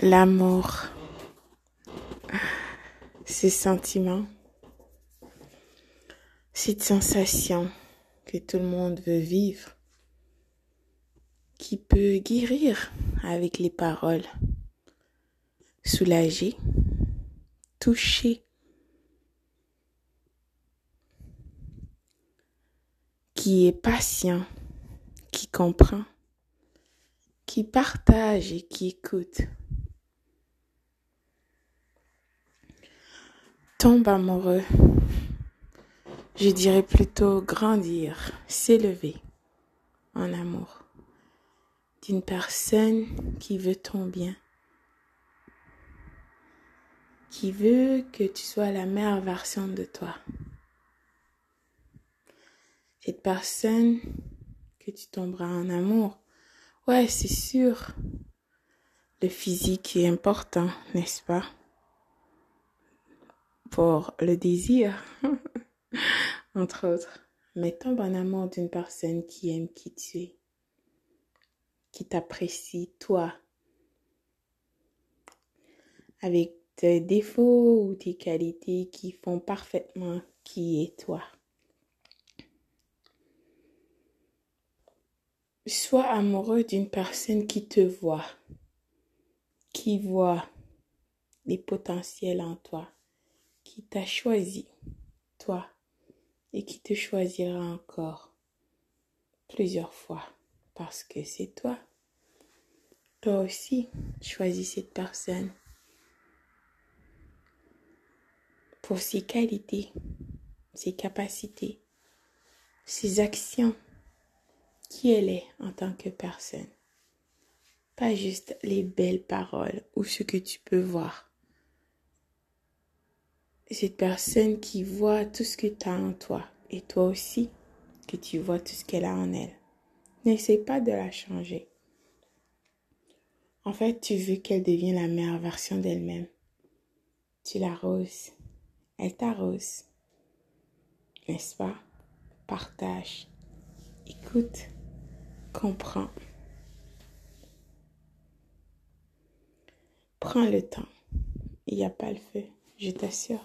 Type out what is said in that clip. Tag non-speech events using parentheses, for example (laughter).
l'amour, ce sentiment, cette sensation que tout le monde veut vivre, qui peut guérir avec les paroles, soulager, toucher, qui est patient, qui comprend, qui partage et qui écoute. Tombe amoureux, je dirais plutôt grandir, s'élever en amour d'une personne qui veut ton bien, qui veut que tu sois la meilleure version de toi. Cette personne que tu tomberas en amour, ouais, c'est sûr, le physique est important, n'est-ce pas? Le désir, (laughs) entre autres. Mais tombe en amour d'une personne qui aime qui tu es qui t'apprécie, toi, avec tes défauts ou tes qualités qui font parfaitement qui est toi. Sois amoureux d'une personne qui te voit, qui voit les potentiels en toi, qui t'a choisi, toi, et qui te choisira encore plusieurs fois parce que c'est toi. Toi aussi, choisis cette personne pour ses qualités, ses capacités, ses actions, qui elle est en tant que personne. Pas juste les belles paroles ou ce que tu peux voir. Cette personne qui voit tout ce que tu as en toi et toi aussi que tu vois tout ce qu'elle a en elle. N'essaie pas de la changer. En fait, tu veux qu'elle devienne la meilleure version d'elle-même. Tu l'arroses. Elle t'arrose. N'est-ce pas? Partage. Écoute. Comprends. Prends le temps. Il n'y a pas le feu, je t'assure.